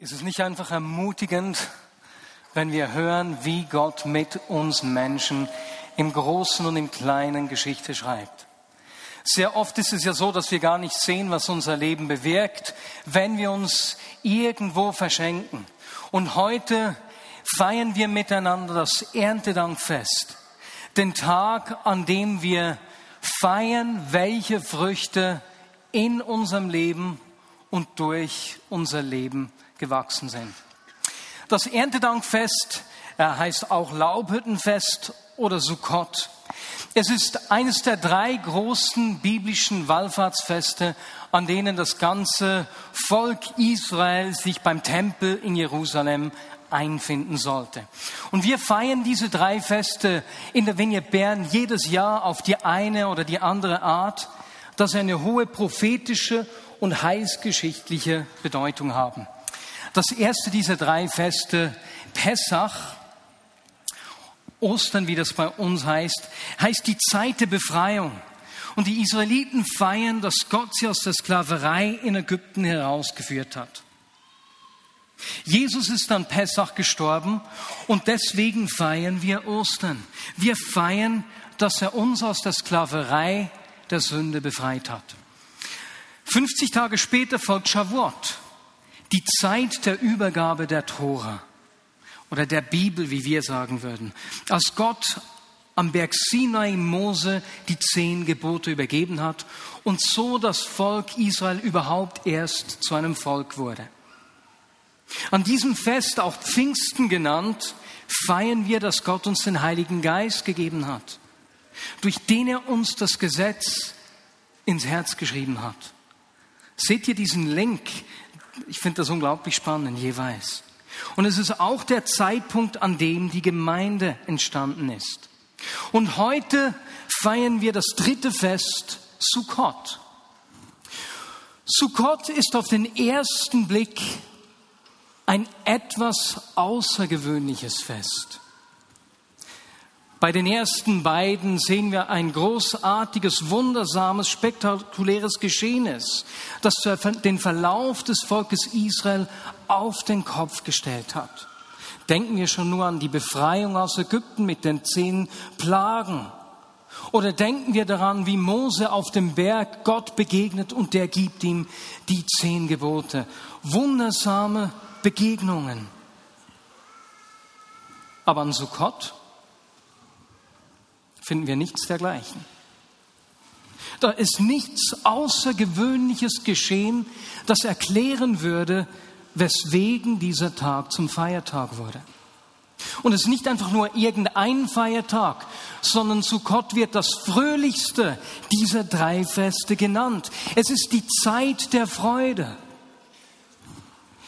Ist es nicht einfach ermutigend, wenn wir hören, wie Gott mit uns Menschen im Großen und im Kleinen Geschichte schreibt? Sehr oft ist es ja so, dass wir gar nicht sehen, was unser Leben bewirkt, wenn wir uns irgendwo verschenken. Und heute feiern wir miteinander das Erntedankfest, den Tag, an dem wir feiern, welche Früchte in unserem Leben und durch unser Leben gewachsen sind. Das Erntedankfest äh, heißt auch Laubhüttenfest oder Sukkot. Es ist eines der drei großen biblischen Wallfahrtsfeste, an denen das ganze Volk Israel sich beim Tempel in Jerusalem einfinden sollte. Und wir feiern diese drei Feste in der Vignette Bern jedes Jahr auf die eine oder die andere Art, dass sie eine hohe prophetische und heilsgeschichtliche Bedeutung haben. Das erste dieser drei Feste, Pessach, Ostern, wie das bei uns heißt, heißt die Zeit der Befreiung. Und die Israeliten feiern, dass Gott sie aus der Sklaverei in Ägypten herausgeführt hat. Jesus ist an Pessach gestorben und deswegen feiern wir Ostern. Wir feiern, dass er uns aus der Sklaverei der Sünde befreit hat. 50 Tage später folgt Shavuot die Zeit der Übergabe der Tora oder der Bibel, wie wir sagen würden. Als Gott am Berg Sinai Mose die zehn Gebote übergeben hat und so das Volk Israel überhaupt erst zu einem Volk wurde. An diesem Fest, auch Pfingsten genannt, feiern wir, dass Gott uns den Heiligen Geist gegeben hat, durch den er uns das Gesetz ins Herz geschrieben hat. Seht ihr diesen Link ich finde das unglaublich spannend jeweils. Und es ist auch der Zeitpunkt, an dem die Gemeinde entstanden ist. Und heute feiern wir das dritte Fest, Sukkot. Sukkot ist auf den ersten Blick ein etwas außergewöhnliches Fest. Bei den ersten beiden sehen wir ein großartiges, wundersames, spektakuläres Geschehnis, das den Verlauf des Volkes Israel auf den Kopf gestellt hat. Denken wir schon nur an die Befreiung aus Ägypten mit den zehn Plagen. Oder denken wir daran, wie Mose auf dem Berg Gott begegnet und der gibt ihm die zehn Gebote. Wundersame Begegnungen. Aber an Sukkot finden wir nichts dergleichen. Da ist nichts Außergewöhnliches geschehen, das erklären würde, weswegen dieser Tag zum Feiertag wurde. Und es ist nicht einfach nur irgendein Feiertag, sondern zu Gott wird das fröhlichste dieser drei Feste genannt. Es ist die Zeit der Freude.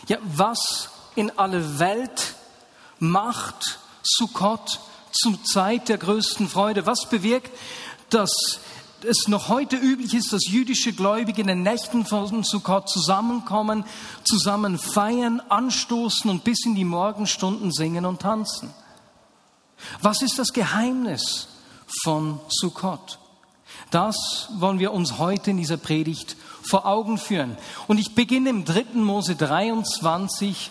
Ja, was in alle Welt macht Sukkot zur Zeit der größten Freude. Was bewirkt, dass es noch heute üblich ist, dass jüdische Gläubige in den Nächten von Sukkot zusammenkommen, zusammen feiern, anstoßen und bis in die Morgenstunden singen und tanzen. Was ist das Geheimnis von Sukkot? Das wollen wir uns heute in dieser Predigt vor Augen führen. Und ich beginne im 3. Mose 23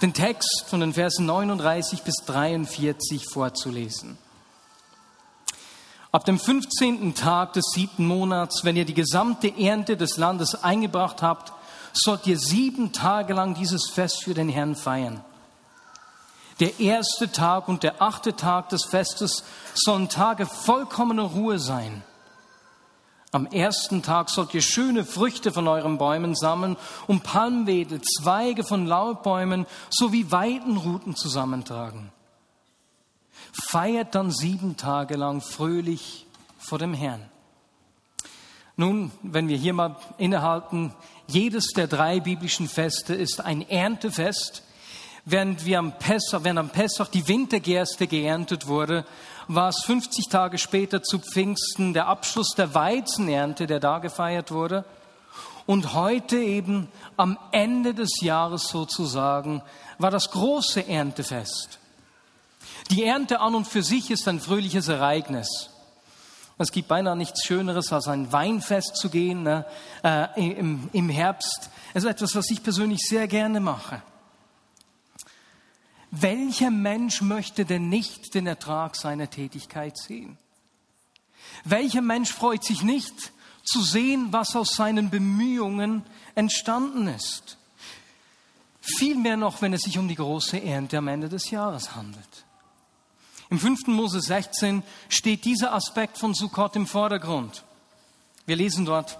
den Text von den Versen 39 bis 43 vorzulesen. Ab dem 15. Tag des siebten Monats, wenn ihr die gesamte Ernte des Landes eingebracht habt, sollt ihr sieben Tage lang dieses Fest für den Herrn feiern. Der erste Tag und der achte Tag des Festes sollen Tage vollkommener Ruhe sein. Am ersten Tag sollt ihr schöne Früchte von euren Bäumen sammeln und Palmwedel, Zweige von Laubbäumen sowie Weidenruten zusammentragen. Feiert dann sieben Tage lang fröhlich vor dem Herrn. Nun, wenn wir hier mal innehalten, jedes der drei biblischen Feste ist ein Erntefest. Während, wir am Pessach, während am Pessach die Wintergerste geerntet wurde, war es 50 Tage später zu Pfingsten der Abschluss der Weizenernte, der da gefeiert wurde. Und heute eben am Ende des Jahres sozusagen war das große Erntefest. Die Ernte an und für sich ist ein fröhliches Ereignis. Es gibt beinahe nichts Schöneres, als ein Weinfest zu gehen ne, äh, im, im Herbst. Es ist etwas, was ich persönlich sehr gerne mache. Welcher Mensch möchte denn nicht den Ertrag seiner Tätigkeit sehen? Welcher Mensch freut sich nicht zu sehen, was aus seinen Bemühungen entstanden ist? Vielmehr noch, wenn es sich um die große Ernte am Ende des Jahres handelt. Im 5. Mose 16 steht dieser Aspekt von Sukkot im Vordergrund. Wir lesen dort,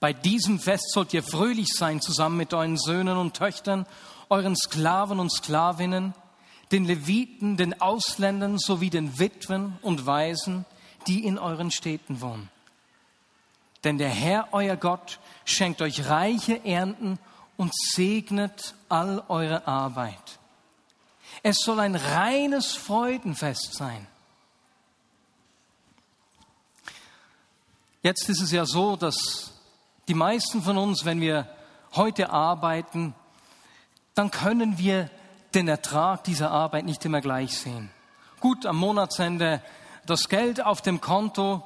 bei diesem Fest sollt ihr fröhlich sein zusammen mit euren Söhnen und Töchtern, euren Sklaven und Sklavinnen, den Leviten, den Ausländern sowie den Witwen und Waisen, die in euren Städten wohnen. Denn der Herr, euer Gott, schenkt euch reiche Ernten und segnet all eure Arbeit. Es soll ein reines Freudenfest sein. Jetzt ist es ja so, dass die meisten von uns, wenn wir heute arbeiten, dann können wir den Ertrag dieser Arbeit nicht immer gleich sehen. Gut, am Monatsende das Geld auf dem Konto,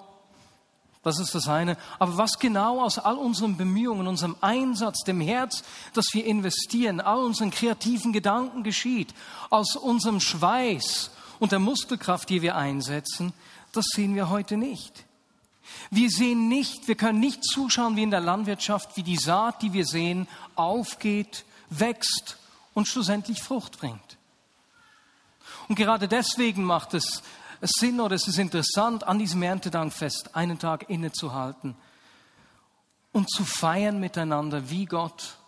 das ist das eine. Aber was genau aus all unseren Bemühungen, unserem Einsatz, dem Herz, das wir investieren, all unseren kreativen Gedanken geschieht, aus unserem Schweiß und der Muskelkraft, die wir einsetzen, das sehen wir heute nicht. Wir sehen nicht, wir können nicht zuschauen wie in der Landwirtschaft, wie die Saat, die wir sehen, aufgeht, wächst und schlussendlich Frucht bringt. Und gerade deswegen macht es Sinn oder es ist interessant, an diesem Erntedankfest einen Tag innezuhalten und zu feiern miteinander, wie Gott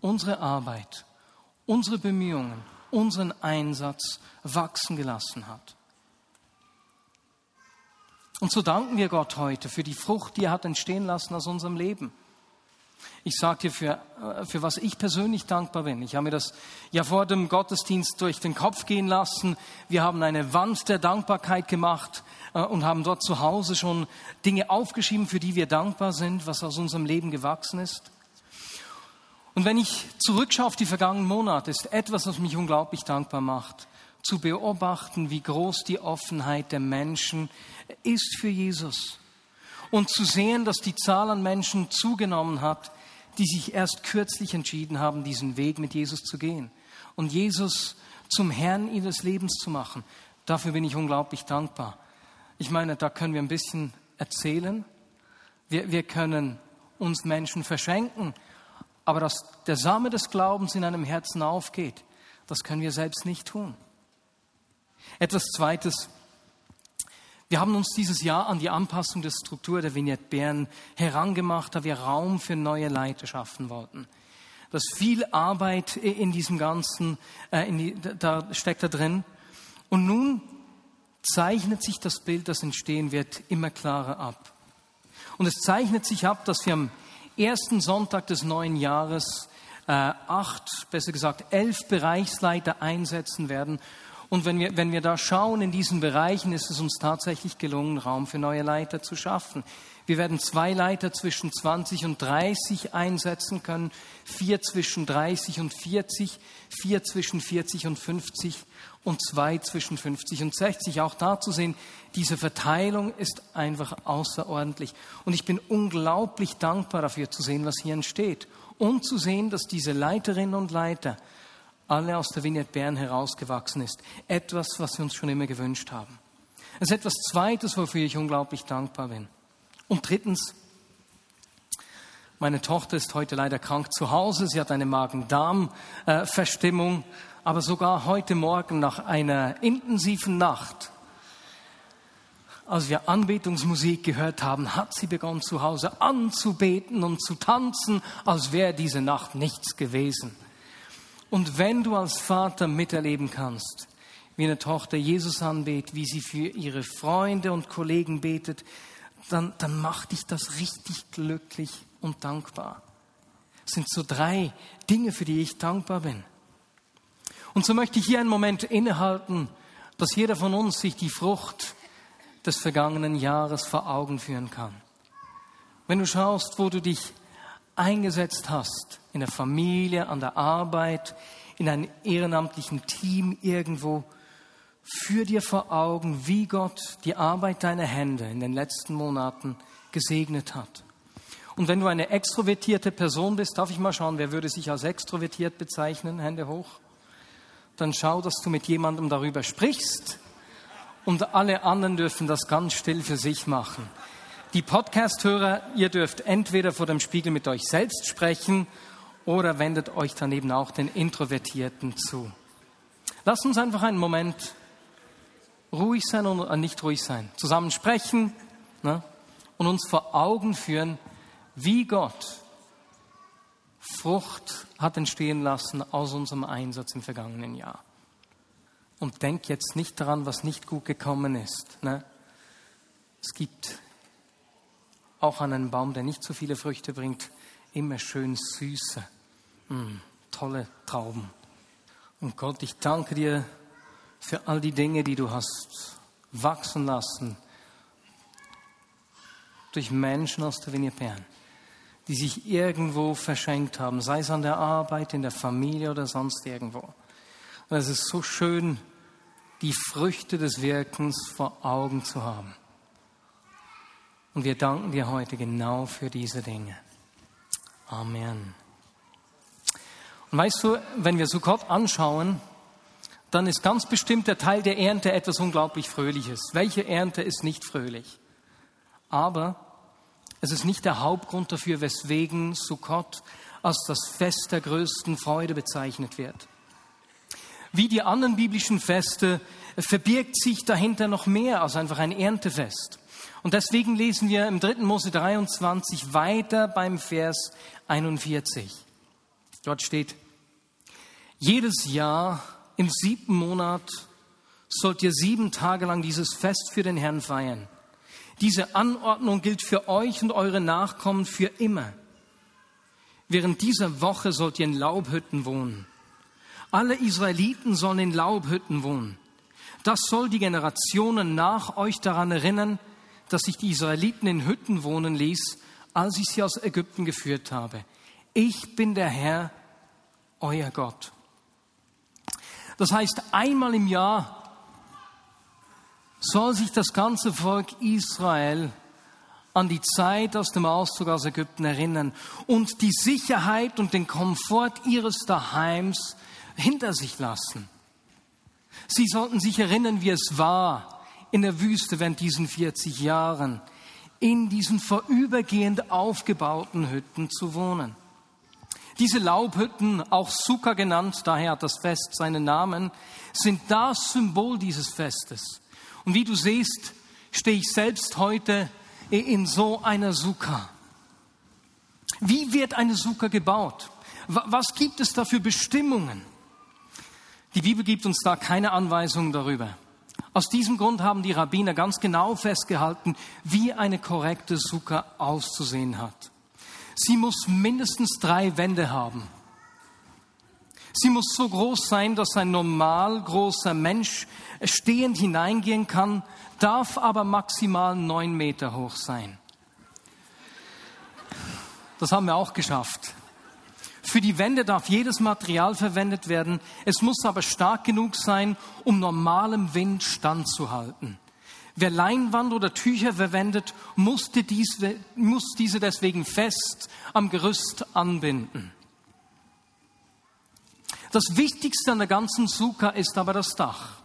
unsere Arbeit, unsere Bemühungen, unseren Einsatz wachsen gelassen hat. Und so danken wir Gott heute für die Frucht, die er hat entstehen lassen aus unserem Leben. Ich sage dir, für, äh, für was ich persönlich dankbar bin. Ich habe mir das ja vor dem Gottesdienst durch den Kopf gehen lassen. Wir haben eine Wand der Dankbarkeit gemacht äh, und haben dort zu Hause schon Dinge aufgeschrieben, für die wir dankbar sind, was aus unserem Leben gewachsen ist. Und wenn ich zurückschaue auf die vergangenen Monate, ist etwas, was mich unglaublich dankbar macht, zu beobachten, wie groß die Offenheit der Menschen ist für Jesus und zu sehen, dass die Zahl an Menschen zugenommen hat, die sich erst kürzlich entschieden haben, diesen Weg mit Jesus zu gehen und Jesus zum Herrn ihres Lebens zu machen. Dafür bin ich unglaublich dankbar. Ich meine, da können wir ein bisschen erzählen. Wir, wir können uns Menschen verschenken, aber dass der Same des Glaubens in einem Herzen aufgeht, das können wir selbst nicht tun. Etwas Zweites, wir haben uns dieses Jahr an die Anpassung der Struktur der Vignette Bern herangemacht, da wir Raum für neue Leiter schaffen wollten. Das viel Arbeit in diesem Ganzen, äh, in die, da steckt da drin. Und nun zeichnet sich das Bild, das entstehen wird, immer klarer ab. Und es zeichnet sich ab, dass wir am ersten Sonntag des neuen Jahres äh, acht, besser gesagt elf Bereichsleiter einsetzen werden und wenn wir, wenn wir da schauen in diesen Bereichen, ist es uns tatsächlich gelungen, Raum für neue Leiter zu schaffen. Wir werden zwei Leiter zwischen 20 und 30 einsetzen können, vier zwischen 30 und 40, vier zwischen 40 und 50 und zwei zwischen 50 und 60. Auch da zu sehen, diese Verteilung ist einfach außerordentlich. Und ich bin unglaublich dankbar dafür zu sehen, was hier entsteht. Und zu sehen, dass diese Leiterinnen und Leiter alle aus der Vignette Bern herausgewachsen ist. Etwas, was wir uns schon immer gewünscht haben. Es ist etwas Zweites, wofür ich unglaublich dankbar bin. Und drittens, meine Tochter ist heute leider krank zu Hause. Sie hat eine Magen-Darm-Verstimmung. Aber sogar heute Morgen nach einer intensiven Nacht, als wir Anbetungsmusik gehört haben, hat sie begonnen zu Hause anzubeten und zu tanzen, als wäre diese Nacht nichts gewesen. Und wenn du als Vater miterleben kannst, wie eine Tochter Jesus anbetet, wie sie für ihre Freunde und Kollegen betet, dann, dann macht dich das richtig glücklich und dankbar. Das sind so drei Dinge, für die ich dankbar bin. Und so möchte ich hier einen Moment innehalten, dass jeder von uns sich die Frucht des vergangenen Jahres vor Augen führen kann. Wenn du schaust, wo du dich eingesetzt hast, in der Familie, an der Arbeit, in einem ehrenamtlichen Team irgendwo, führ dir vor Augen, wie Gott die Arbeit deiner Hände in den letzten Monaten gesegnet hat. Und wenn du eine extrovertierte Person bist, darf ich mal schauen, wer würde sich als extrovertiert bezeichnen? Hände hoch. dann schau, dass du mit jemandem darüber sprichst und alle anderen dürfen das ganz still für sich machen. Die Podcast-Hörer, ihr dürft entweder vor dem Spiegel mit euch selbst sprechen oder wendet euch daneben auch den Introvertierten zu. Lasst uns einfach einen Moment ruhig sein und äh, nicht ruhig sein, zusammen sprechen ne, und uns vor Augen führen, wie Gott Frucht hat entstehen lassen aus unserem Einsatz im vergangenen Jahr. Und denk jetzt nicht daran, was nicht gut gekommen ist. Ne? Es gibt auch an einem Baum, der nicht so viele Früchte bringt, immer schön süße, mm, tolle Trauben. Und Gott, ich danke dir für all die Dinge, die du hast wachsen lassen durch Menschen aus der Bern die sich irgendwo verschenkt haben, sei es an der Arbeit, in der Familie oder sonst irgendwo. Und es ist so schön, die Früchte des Wirkens vor Augen zu haben. Und wir danken dir heute genau für diese Dinge. Amen. Und weißt du, wenn wir Sukkot anschauen, dann ist ganz bestimmt der Teil der Ernte etwas unglaublich Fröhliches. Welche Ernte ist nicht fröhlich? Aber es ist nicht der Hauptgrund dafür, weswegen Sukkot als das Fest der größten Freude bezeichnet wird. Wie die anderen biblischen Feste verbirgt sich dahinter noch mehr als einfach ein Erntefest. Und deswegen lesen wir im 3. Mose 23 weiter beim Vers 41. Dort steht, jedes Jahr im siebten Monat sollt ihr sieben Tage lang dieses Fest für den Herrn feiern. Diese Anordnung gilt für euch und eure Nachkommen für immer. Während dieser Woche sollt ihr in Laubhütten wohnen. Alle Israeliten sollen in Laubhütten wohnen. Das soll die Generationen nach euch daran erinnern, dass ich die Israeliten in Hütten wohnen ließ, als ich sie aus Ägypten geführt habe. Ich bin der Herr, euer Gott. Das heißt, einmal im Jahr soll sich das ganze Volk Israel an die Zeit aus dem Auszug aus Ägypten erinnern und die Sicherheit und den Komfort ihres Daheims hinter sich lassen. Sie sollten sich erinnern, wie es war in der Wüste während diesen 40 Jahren, in diesen vorübergehend aufgebauten Hütten zu wohnen. Diese Laubhütten, auch Sukkah genannt, daher hat das Fest seinen Namen, sind das Symbol dieses Festes. Und wie du siehst, stehe ich selbst heute in so einer Sukkah. Wie wird eine Sukkah gebaut? Was gibt es da für Bestimmungen? Die Bibel gibt uns da keine Anweisungen darüber. Aus diesem Grund haben die Rabbiner ganz genau festgehalten, wie eine korrekte Sukkah auszusehen hat. Sie muss mindestens drei Wände haben. Sie muss so groß sein, dass ein normal großer Mensch stehend hineingehen kann, darf aber maximal neun Meter hoch sein. Das haben wir auch geschafft. Für die Wände darf jedes Material verwendet werden. Es muss aber stark genug sein, um normalem Wind standzuhalten. Wer Leinwand oder Tücher verwendet, musste diese, muss diese deswegen fest am Gerüst anbinden. Das Wichtigste an der ganzen Suka ist aber das Dach.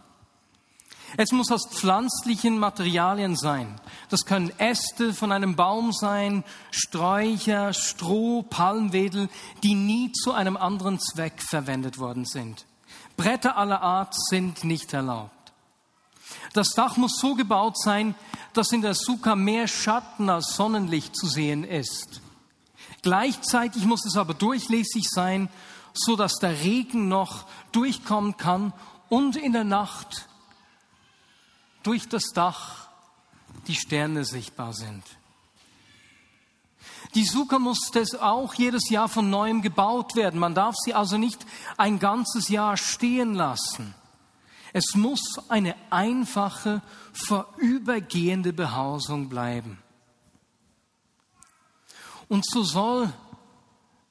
Es muss aus pflanzlichen Materialien sein. Das können Äste von einem Baum sein, Sträucher, Stroh, Palmwedel, die nie zu einem anderen Zweck verwendet worden sind. Bretter aller Art sind nicht erlaubt. Das Dach muss so gebaut sein, dass in der Suka mehr Schatten als Sonnenlicht zu sehen ist. Gleichzeitig muss es aber durchlässig sein so dass der Regen noch durchkommen kann und in der Nacht durch das Dach die Sterne sichtbar sind. Die Suka muss das auch jedes Jahr von neuem gebaut werden. Man darf sie also nicht ein ganzes Jahr stehen lassen. Es muss eine einfache, vorübergehende Behausung bleiben. Und so soll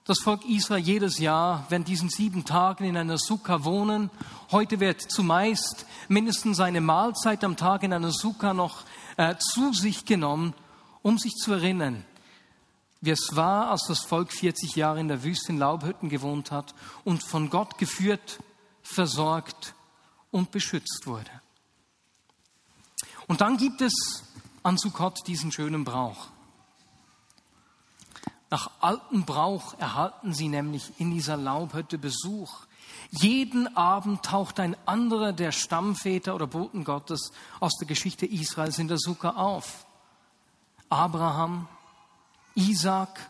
das Volk Israel jedes Jahr während diesen sieben Tagen in einer Sukkah wohnen. Heute wird zumeist mindestens eine Mahlzeit am Tag in einer Sukkah noch äh, zu sich genommen, um sich zu erinnern, wie es war, als das Volk 40 Jahre in der Wüste in Laubhütten gewohnt hat und von Gott geführt versorgt und beschützt wurde. Und dann gibt es an Sukkot diesen schönen Brauch. Nach altem Brauch erhalten sie nämlich in dieser Laubhütte Besuch. Jeden Abend taucht ein anderer der Stammväter oder Boten Gottes aus der Geschichte Israels in der Sukkah auf. Abraham, Isaac,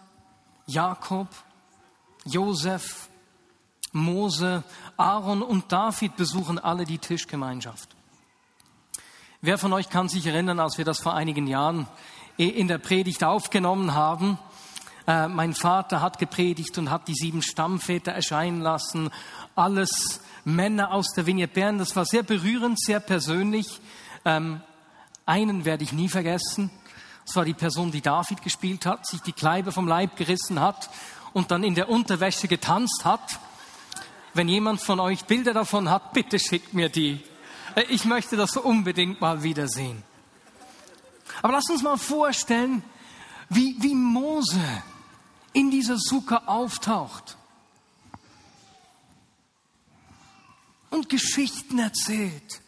Jakob, Josef, Mose, Aaron und David besuchen alle die Tischgemeinschaft. Wer von euch kann sich erinnern, als wir das vor einigen Jahren in der Predigt aufgenommen haben? Äh, mein Vater hat gepredigt und hat die sieben Stammväter erscheinen lassen. Alles Männer aus der Vignette Bern. Das war sehr berührend, sehr persönlich. Ähm, einen werde ich nie vergessen. Das war die Person, die David gespielt hat, sich die Kleiber vom Leib gerissen hat und dann in der Unterwäsche getanzt hat. Wenn jemand von euch Bilder davon hat, bitte schickt mir die. Äh, ich möchte das unbedingt mal wiedersehen. Aber lass uns mal vorstellen, wie, wie Mose in dieser Suppe auftaucht und Geschichten erzählt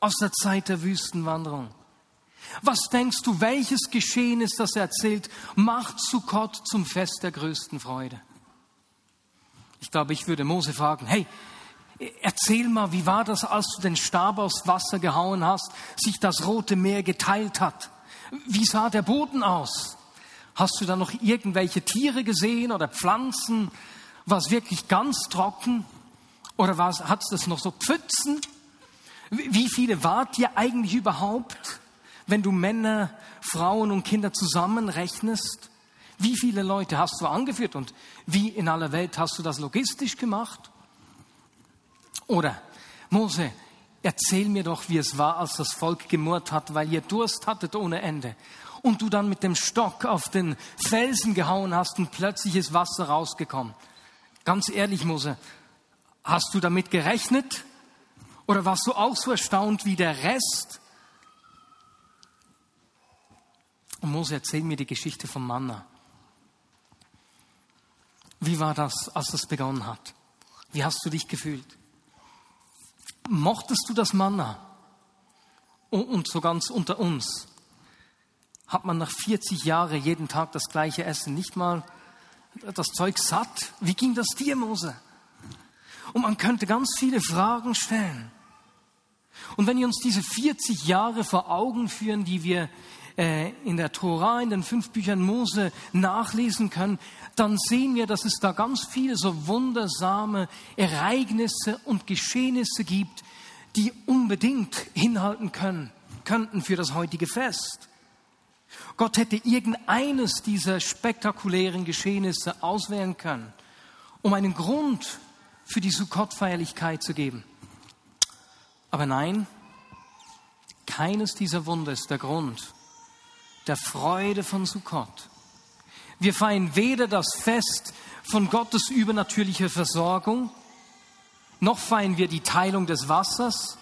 aus der Zeit der Wüstenwanderung. Was denkst du, welches Geschehen ist, das er erzählt, macht Sukkot zum Fest der größten Freude? Ich glaube, ich würde Mose fragen, hey, erzähl mal, wie war das, als du den Stab aus Wasser gehauen hast, sich das Rote Meer geteilt hat? Wie sah der Boden aus? Hast du da noch irgendwelche Tiere gesehen oder Pflanzen? War es wirklich ganz trocken? Oder hat es noch so Pfützen? Wie viele wart ihr eigentlich überhaupt, wenn du Männer, Frauen und Kinder zusammenrechnest? Wie viele Leute hast du angeführt und wie in aller Welt hast du das logistisch gemacht? Oder Mose, erzähl mir doch, wie es war, als das Volk gemurrt hat, weil ihr Durst hattet ohne Ende und du dann mit dem Stock auf den Felsen gehauen hast und plötzlich ist Wasser rausgekommen. Ganz ehrlich, Mose, hast du damit gerechnet? Oder warst du auch so erstaunt wie der Rest? Und Mose, erzähl mir die Geschichte vom Manna. Wie war das, als das begonnen hat? Wie hast du dich gefühlt? Mochtest du das Manna? Und so ganz unter uns hat man nach 40 Jahren jeden Tag das gleiche Essen, nicht mal das Zeug satt. Wie ging das dir, Mose? Und man könnte ganz viele Fragen stellen. Und wenn wir uns diese 40 Jahre vor Augen führen, die wir äh, in der Tora, in den fünf Büchern Mose nachlesen können, dann sehen wir, dass es da ganz viele so wundersame Ereignisse und Geschehnisse gibt, die unbedingt hinhalten können, könnten für das heutige Fest. Gott hätte irgendeines dieser spektakulären Geschehnisse auswählen können, um einen Grund für die Sukkot-Feierlichkeit zu geben. Aber nein, keines dieser Wunder ist der Grund der Freude von Sukkot. Wir feiern weder das Fest von Gottes übernatürlicher Versorgung, noch feiern wir die Teilung des Wassers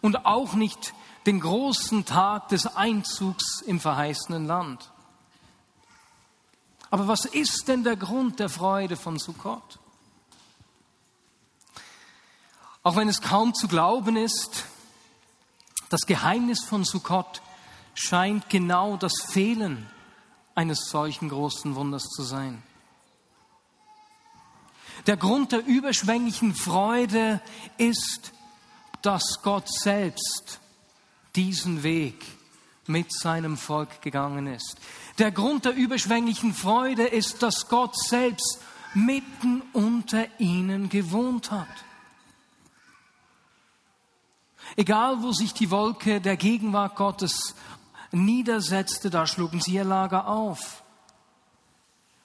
und auch nicht den großen Tag des Einzugs im verheißenen Land. Aber was ist denn der Grund der Freude von Sukkot? Auch wenn es kaum zu glauben ist, das Geheimnis von Sukkot scheint genau das Fehlen eines solchen großen Wunders zu sein. Der Grund der überschwänglichen Freude ist, dass Gott selbst diesen Weg mit seinem Volk gegangen ist. Der Grund der überschwänglichen Freude ist, dass Gott selbst mitten unter ihnen gewohnt hat. Egal, wo sich die Wolke der Gegenwart Gottes niedersetzte, da schlugen sie ihr Lager auf.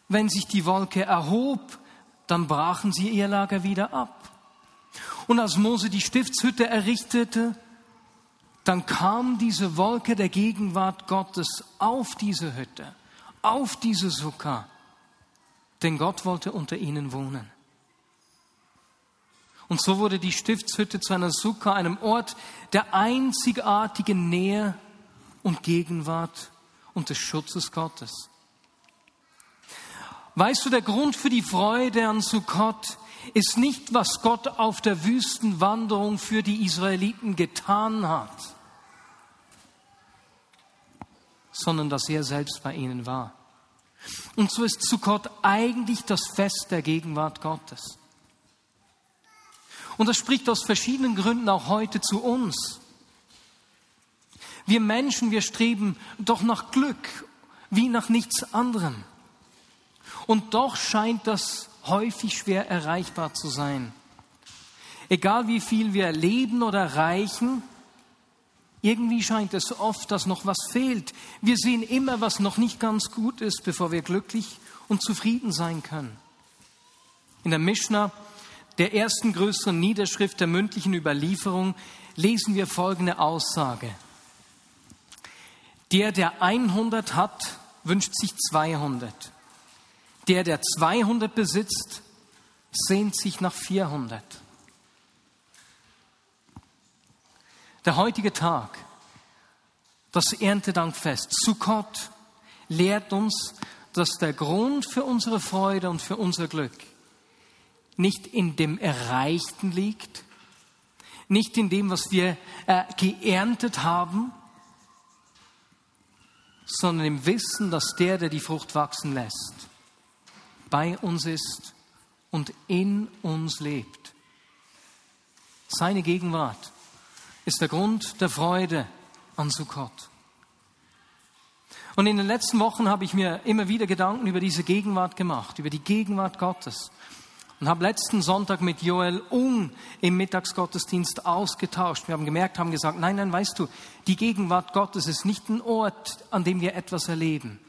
Wenn sich die Wolke erhob, dann brachen sie ihr Lager wieder ab. Und als Mose die Stiftshütte errichtete, dann kam diese Wolke der Gegenwart Gottes auf diese Hütte, auf diese Sukkah, denn Gott wollte unter ihnen wohnen. Und so wurde die Stiftshütte zu einer Sukkah, einem Ort der einzigartigen Nähe und Gegenwart und des Schutzes Gottes. Weißt du, der Grund für die Freude an Sukkot ist nicht, was Gott auf der Wüstenwanderung für die Israeliten getan hat, sondern dass er selbst bei ihnen war. Und so ist Sukkot eigentlich das Fest der Gegenwart Gottes. Und das spricht aus verschiedenen Gründen auch heute zu uns. Wir Menschen, wir streben doch nach Glück wie nach nichts anderem. Und doch scheint das häufig schwer erreichbar zu sein. Egal wie viel wir erleben oder erreichen, irgendwie scheint es oft, dass noch was fehlt. Wir sehen immer, was noch nicht ganz gut ist, bevor wir glücklich und zufrieden sein können. In der Mishnah, der ersten größeren Niederschrift der mündlichen Überlieferung, lesen wir folgende Aussage. Der, der 100 hat, wünscht sich 200. Der, der 200 besitzt, sehnt sich nach 400. Der heutige Tag, das Erntedankfest, Sukkot, lehrt uns, dass der Grund für unsere Freude und für unser Glück nicht in dem Erreichten liegt, nicht in dem, was wir äh, geerntet haben, sondern im Wissen, dass der, der die Frucht wachsen lässt, bei uns ist und in uns lebt. Seine Gegenwart ist der Grund der Freude an Sukkot. Und in den letzten Wochen habe ich mir immer wieder Gedanken über diese Gegenwart gemacht, über die Gegenwart Gottes. Und habe letzten Sonntag mit Joel Ung im Mittagsgottesdienst ausgetauscht. Wir haben gemerkt, haben gesagt, nein, nein, weißt du, die Gegenwart Gottes ist nicht ein Ort, an dem wir etwas erleben.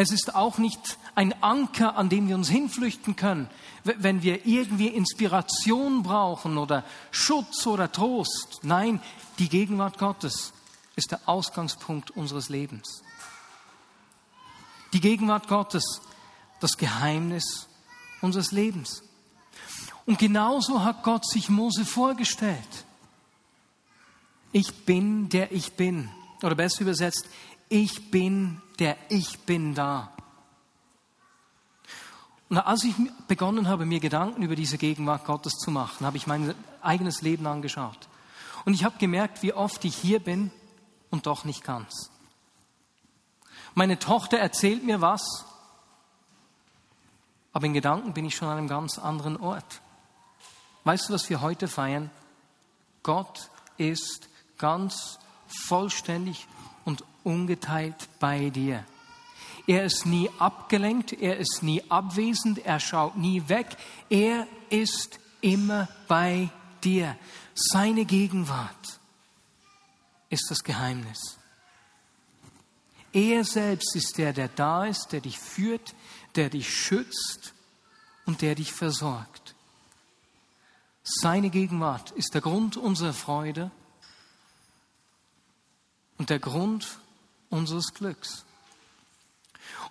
Es ist auch nicht ein Anker, an dem wir uns hinflüchten können, wenn wir irgendwie Inspiration brauchen oder Schutz oder Trost. Nein, die Gegenwart Gottes ist der Ausgangspunkt unseres Lebens. Die Gegenwart Gottes, das Geheimnis unseres Lebens. Und genauso hat Gott sich Mose vorgestellt. Ich bin, der ich bin. Oder besser übersetzt, ich bin, der ich bin da. Und als ich begonnen habe, mir Gedanken über diese Gegenwart Gottes zu machen, habe ich mein eigenes Leben angeschaut. Und ich habe gemerkt, wie oft ich hier bin und doch nicht ganz. Meine Tochter erzählt mir was, aber in Gedanken bin ich schon an einem ganz anderen Ort. Weißt du, was wir heute feiern? Gott ist ganz vollständig ungeteilt bei dir. Er ist nie abgelenkt, er ist nie abwesend, er schaut nie weg, er ist immer bei dir. Seine Gegenwart ist das Geheimnis. Er selbst ist der, der da ist, der dich führt, der dich schützt und der dich versorgt. Seine Gegenwart ist der Grund unserer Freude und der Grund unseres Glücks.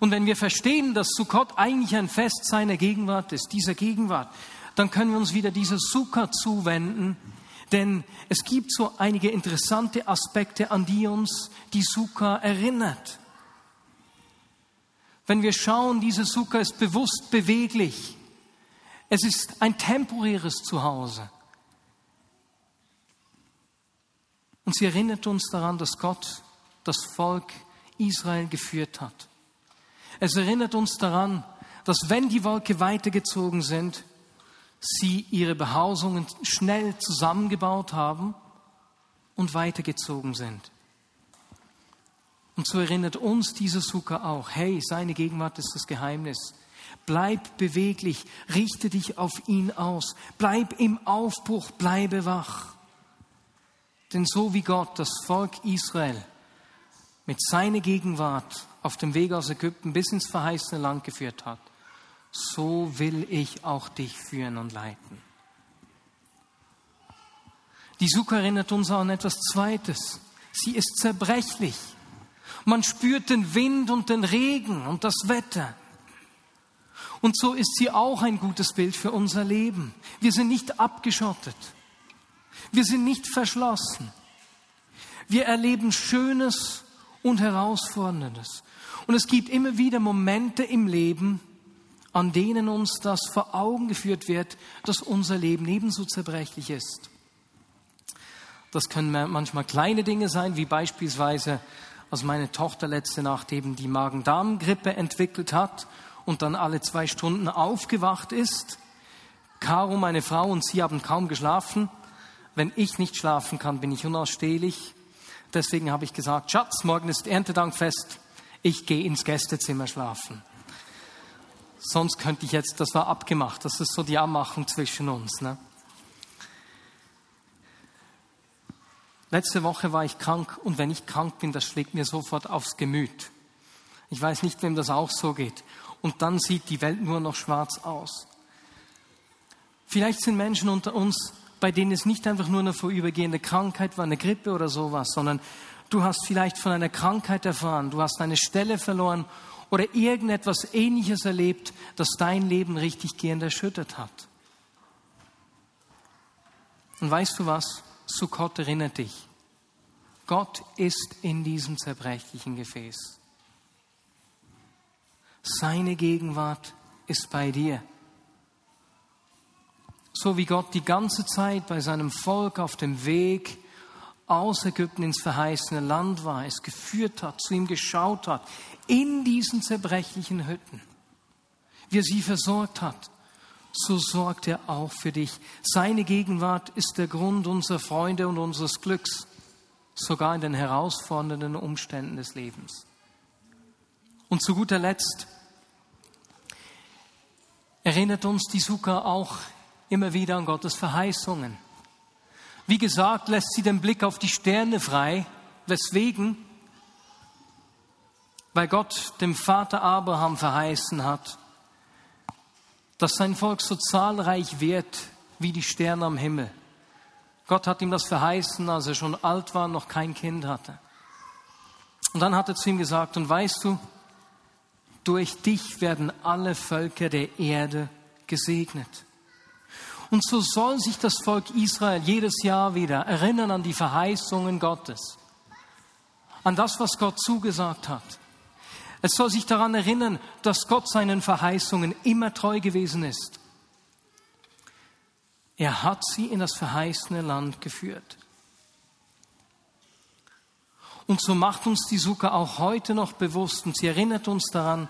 Und wenn wir verstehen, dass Sukkot eigentlich ein Fest seiner Gegenwart ist, dieser Gegenwart, dann können wir uns wieder dieser Sukkot zuwenden, denn es gibt so einige interessante Aspekte, an die uns die Sukkah erinnert. Wenn wir schauen, diese Sukkah ist bewusst beweglich. Es ist ein temporäres Zuhause. Und sie erinnert uns daran, dass Gott das Volk Israel geführt hat. Es erinnert uns daran, dass wenn die Wolke weitergezogen sind, sie ihre Behausungen schnell zusammengebaut haben und weitergezogen sind. Und so erinnert uns dieser Sukkah auch, hey, seine Gegenwart ist das Geheimnis. Bleib beweglich, richte dich auf ihn aus, bleib im Aufbruch, bleibe wach. Denn so wie Gott das Volk Israel mit seiner Gegenwart auf dem Weg aus Ägypten bis ins verheißene Land geführt hat, so will ich auch dich führen und leiten. Die Suche erinnert uns an etwas Zweites. Sie ist zerbrechlich. Man spürt den Wind und den Regen und das Wetter. Und so ist sie auch ein gutes Bild für unser Leben. Wir sind nicht abgeschottet. Wir sind nicht verschlossen. Wir erleben Schönes und Herausforderndes. Und es gibt immer wieder Momente im Leben, an denen uns das vor Augen geführt wird, dass unser Leben ebenso zerbrechlich ist. Das können manchmal kleine Dinge sein, wie beispielsweise, als meine Tochter letzte Nacht eben die Magen-Darm-Grippe entwickelt hat und dann alle zwei Stunden aufgewacht ist. Caro, meine Frau und sie haben kaum geschlafen. Wenn ich nicht schlafen kann, bin ich unausstehlich. Deswegen habe ich gesagt, Schatz, morgen ist Erntedankfest. Ich gehe ins Gästezimmer schlafen. Sonst könnte ich jetzt, das war abgemacht, das ist so die Anmachung zwischen uns. Ne? Letzte Woche war ich krank und wenn ich krank bin, das schlägt mir sofort aufs Gemüt. Ich weiß nicht, wem das auch so geht. Und dann sieht die Welt nur noch schwarz aus. Vielleicht sind Menschen unter uns, bei denen es nicht einfach nur eine vorübergehende Krankheit war, eine Grippe oder sowas, sondern du hast vielleicht von einer Krankheit erfahren, du hast eine Stelle verloren oder irgendetwas Ähnliches erlebt, das dein Leben richtig gehend erschüttert hat. Und weißt du was? Sukkot erinnert dich. Gott ist in diesem zerbrechlichen Gefäß. Seine Gegenwart ist bei dir. So wie Gott die ganze Zeit bei seinem Volk auf dem Weg aus Ägypten ins verheißene Land war, es geführt hat, zu ihm geschaut hat, in diesen zerbrechlichen Hütten, wie er sie versorgt hat, so sorgt er auch für dich. Seine Gegenwart ist der Grund unserer Freunde und unseres Glücks, sogar in den herausfordernden Umständen des Lebens. Und zu guter Letzt erinnert uns die Sukkah auch immer wieder an Gottes Verheißungen. Wie gesagt, lässt sie den Blick auf die Sterne frei. Weswegen? Weil Gott dem Vater Abraham verheißen hat, dass sein Volk so zahlreich wird wie die Sterne am Himmel. Gott hat ihm das verheißen, als er schon alt war und noch kein Kind hatte. Und dann hat er zu ihm gesagt, und weißt du, durch dich werden alle Völker der Erde gesegnet. Und so soll sich das Volk Israel jedes Jahr wieder erinnern an die Verheißungen Gottes, an das, was Gott zugesagt hat. Es soll sich daran erinnern, dass Gott seinen Verheißungen immer treu gewesen ist. Er hat sie in das verheißene Land geführt. Und so macht uns die Suche auch heute noch bewusst und sie erinnert uns daran,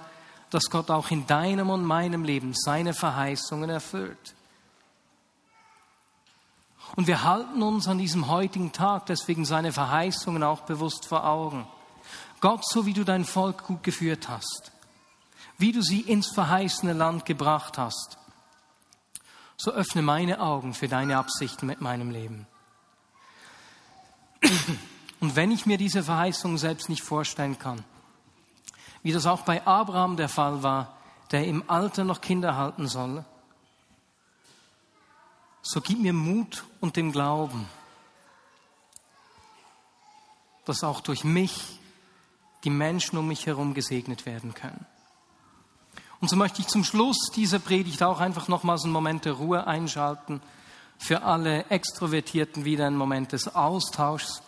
dass Gott auch in deinem und meinem Leben seine Verheißungen erfüllt. Und wir halten uns an diesem heutigen Tag deswegen seine Verheißungen auch bewusst vor Augen. Gott, so wie du dein Volk gut geführt hast, wie du sie ins verheißene Land gebracht hast, so öffne meine Augen für deine Absichten mit meinem Leben. Und wenn ich mir diese Verheißung selbst nicht vorstellen kann, wie das auch bei Abraham der Fall war, der im Alter noch Kinder halten soll, so gib mir Mut und den Glauben, dass auch durch mich die Menschen um mich herum gesegnet werden können. Und so möchte ich zum Schluss dieser Predigt auch einfach nochmals einen Moment der Ruhe einschalten, für alle Extrovertierten wieder einen Moment des Austauschs,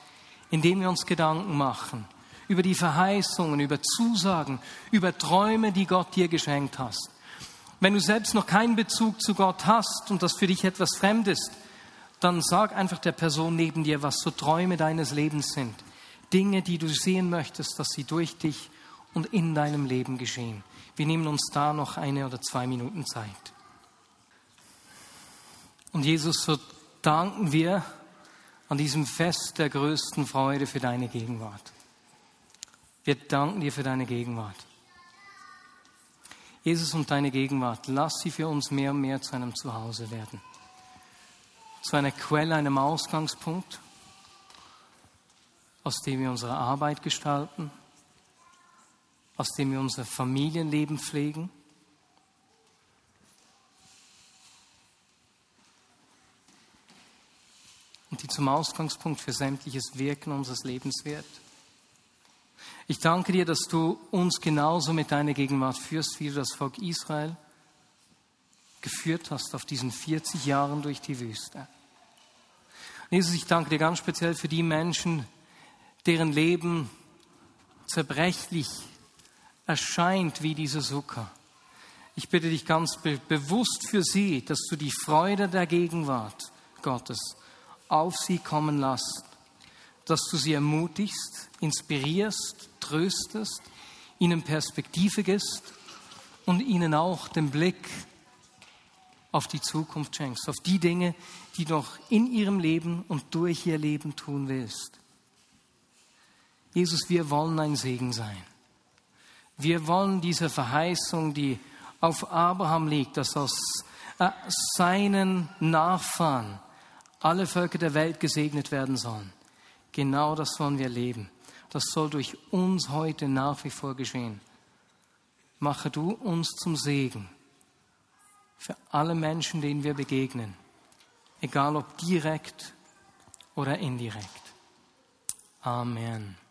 in dem wir uns Gedanken machen über die Verheißungen, über Zusagen, über Träume, die Gott dir geschenkt hast. Wenn du selbst noch keinen Bezug zu Gott hast und das für dich etwas fremd ist, dann sag einfach der Person neben dir, was so Träume deines Lebens sind. Dinge, die du sehen möchtest, dass sie durch dich und in deinem Leben geschehen. Wir nehmen uns da noch eine oder zwei Minuten Zeit. Und Jesus, so danken wir an diesem Fest der größten Freude für deine Gegenwart. Wir danken dir für deine Gegenwart. Jesus und deine Gegenwart, lass sie für uns mehr und mehr zu einem Zuhause werden. Zu einer Quelle, einem Ausgangspunkt, aus dem wir unsere Arbeit gestalten, aus dem wir unser Familienleben pflegen. Und die zum Ausgangspunkt für sämtliches Wirken unseres Lebens wird. Ich danke dir, dass du uns genauso mit deiner Gegenwart führst, wie du das Volk Israel geführt hast auf diesen 40 Jahren durch die Wüste. Jesus, ich danke dir ganz speziell für die Menschen, deren Leben zerbrechlich erscheint wie diese Zucker, Ich bitte dich ganz be bewusst für sie, dass du die Freude der Gegenwart Gottes auf sie kommen lässt, dass du sie ermutigst, inspirierst, tröstest, ihnen Perspektive gibst und ihnen auch den Blick auf die Zukunft schenkst, auf die Dinge, die du noch in ihrem Leben und durch ihr Leben tun willst. Jesus, wir wollen ein Segen sein. Wir wollen diese Verheißung, die auf Abraham liegt, dass aus äh, seinen Nachfahren alle Völker der Welt gesegnet werden sollen. Genau das wollen wir leben. Das soll durch uns heute nach wie vor geschehen. Mache du uns zum Segen für alle Menschen, denen wir begegnen, egal ob direkt oder indirekt. Amen.